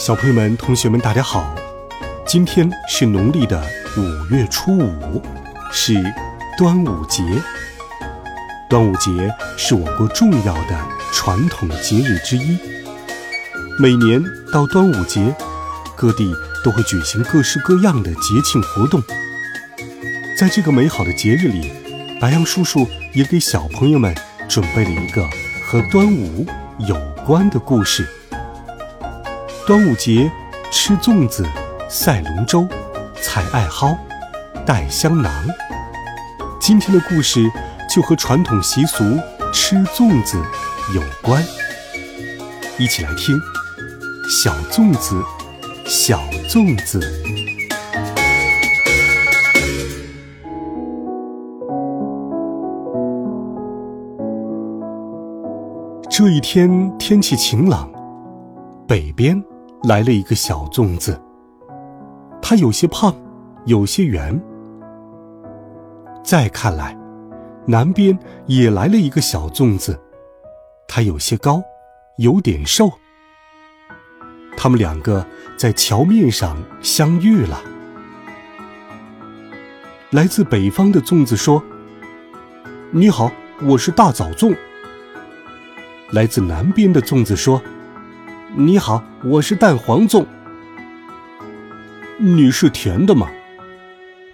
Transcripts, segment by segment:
小朋友们、同学们，大家好！今天是农历的五月初五，是端午节。端午节是我国重要的传统节日之一。每年到端午节，各地都会举行各式各样的节庆活动。在这个美好的节日里，白羊叔叔也给小朋友们准备了一个和端午有关的故事。端午节，吃粽子、赛龙舟、采艾蒿、带香囊。今天的故事就和传统习俗吃粽子有关。一起来听《小粽子》，小粽子。这一天天气晴朗，北边。来了一个小粽子，它有些胖，有些圆。再看来，南边也来了一个小粽子，它有些高，有点瘦。他们两个在桥面上相遇了。来自北方的粽子说：“你好，我是大枣粽。”来自南边的粽子说。你好，我是蛋黄粽。你是甜的吗？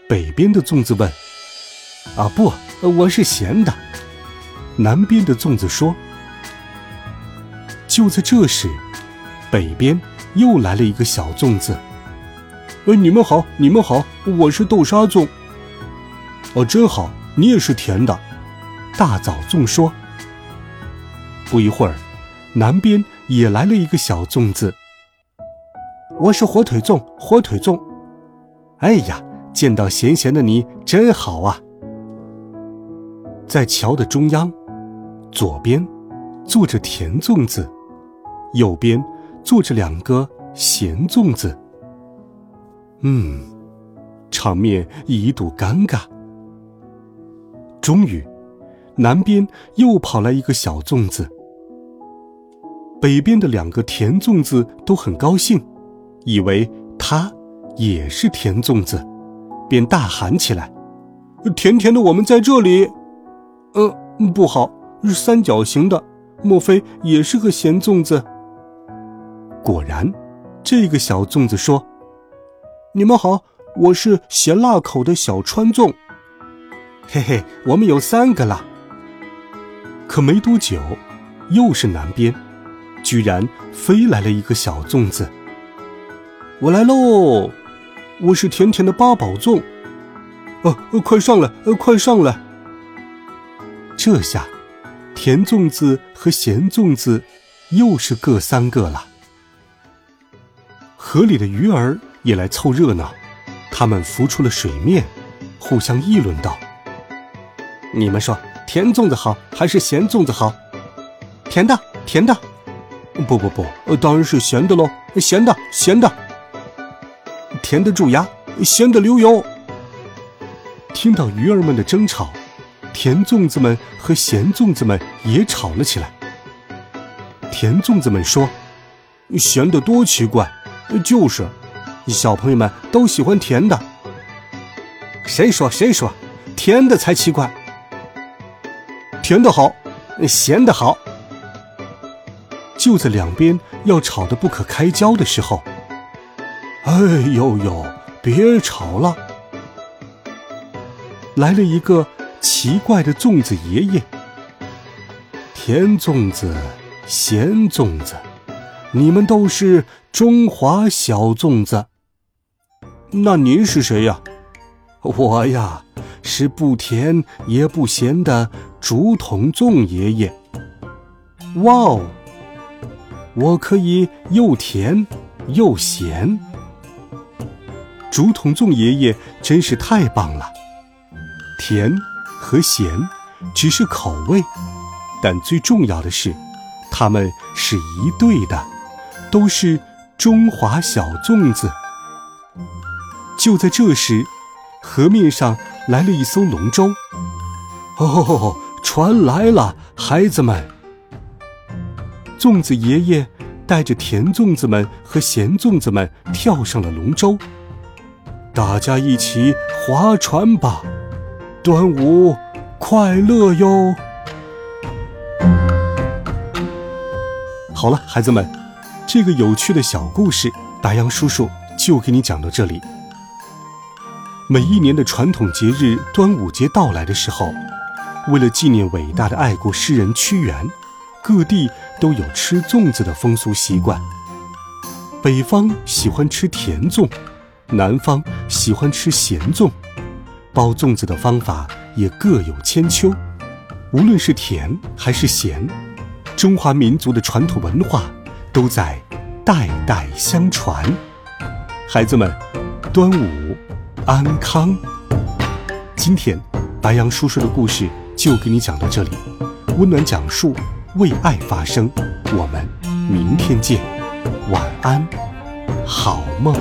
北边的粽子问。啊不，我是咸的。南边的粽子说。就在这时，北边又来了一个小粽子。呃，你们好，你们好，我是豆沙粽。哦，真好，你也是甜的。大枣粽说。不一会儿，南边。也来了一个小粽子。我是火腿粽，火腿粽。哎呀，见到咸咸的你真好啊！在桥的中央，左边坐着甜粽子，右边坐着两个咸粽子。嗯，场面一度尴尬。终于，南边又跑来一个小粽子。北边的两个甜粽子都很高兴，以为他也是甜粽子，便大喊起来：“甜甜的，我们在这里！”“嗯，不好，是三角形的，莫非也是个咸粽子？”果然，这个小粽子说：“你们好，我是咸辣口的小川粽。”“嘿嘿，我们有三个了。”可没多久，又是南边。居然飞来了一个小粽子，我来喽！我是甜甜的八宝粽，哦，快上来，呃，快上来！这下，甜粽子和咸粽子又是各三个了。河里的鱼儿也来凑热闹，它们浮出了水面，互相议论道：“你们说，甜粽子好还是咸粽子好？”“甜的，甜的。”不不不，当然是咸的喽！咸的，咸的，甜的蛀牙，咸的流油。听到鱼儿们的争吵，甜粽子们和咸粽子们也吵了起来。甜粽子们说：“咸的多奇怪！”就是，小朋友们都喜欢甜的。谁说？谁说？甜的才奇怪！甜的好，咸的好。就在两边要吵得不可开交的时候，哎呦呦，别吵了！来了一个奇怪的粽子爷爷。甜粽子、咸粽子，你们都是中华小粽子。那您是谁呀？我呀，是不甜也不咸的竹筒粽爷爷。哇哦！我可以又甜又咸。竹筒粽爷爷真是太棒了，甜和咸只是口味，但最重要的是，它们是一对的，都是中华小粽子。就在这时，河面上来了一艘龙舟。哦，船来了，孩子们！粽子爷爷带着甜粽子们和咸粽子们跳上了龙舟。大家一起划船吧，端午快乐哟！好了，孩子们，这个有趣的小故事，白杨叔叔就给你讲到这里。每一年的传统节日端午节到来的时候，为了纪念伟大的爱国诗人屈原，各地都有吃粽子的风俗习惯。北方喜欢吃甜粽。南方喜欢吃咸粽，包粽子的方法也各有千秋。无论是甜还是咸，中华民族的传统文化都在代代相传。孩子们，端午安康！今天白杨叔叔的故事就给你讲到这里，温暖讲述，为爱发声。我们明天见，晚安，好梦。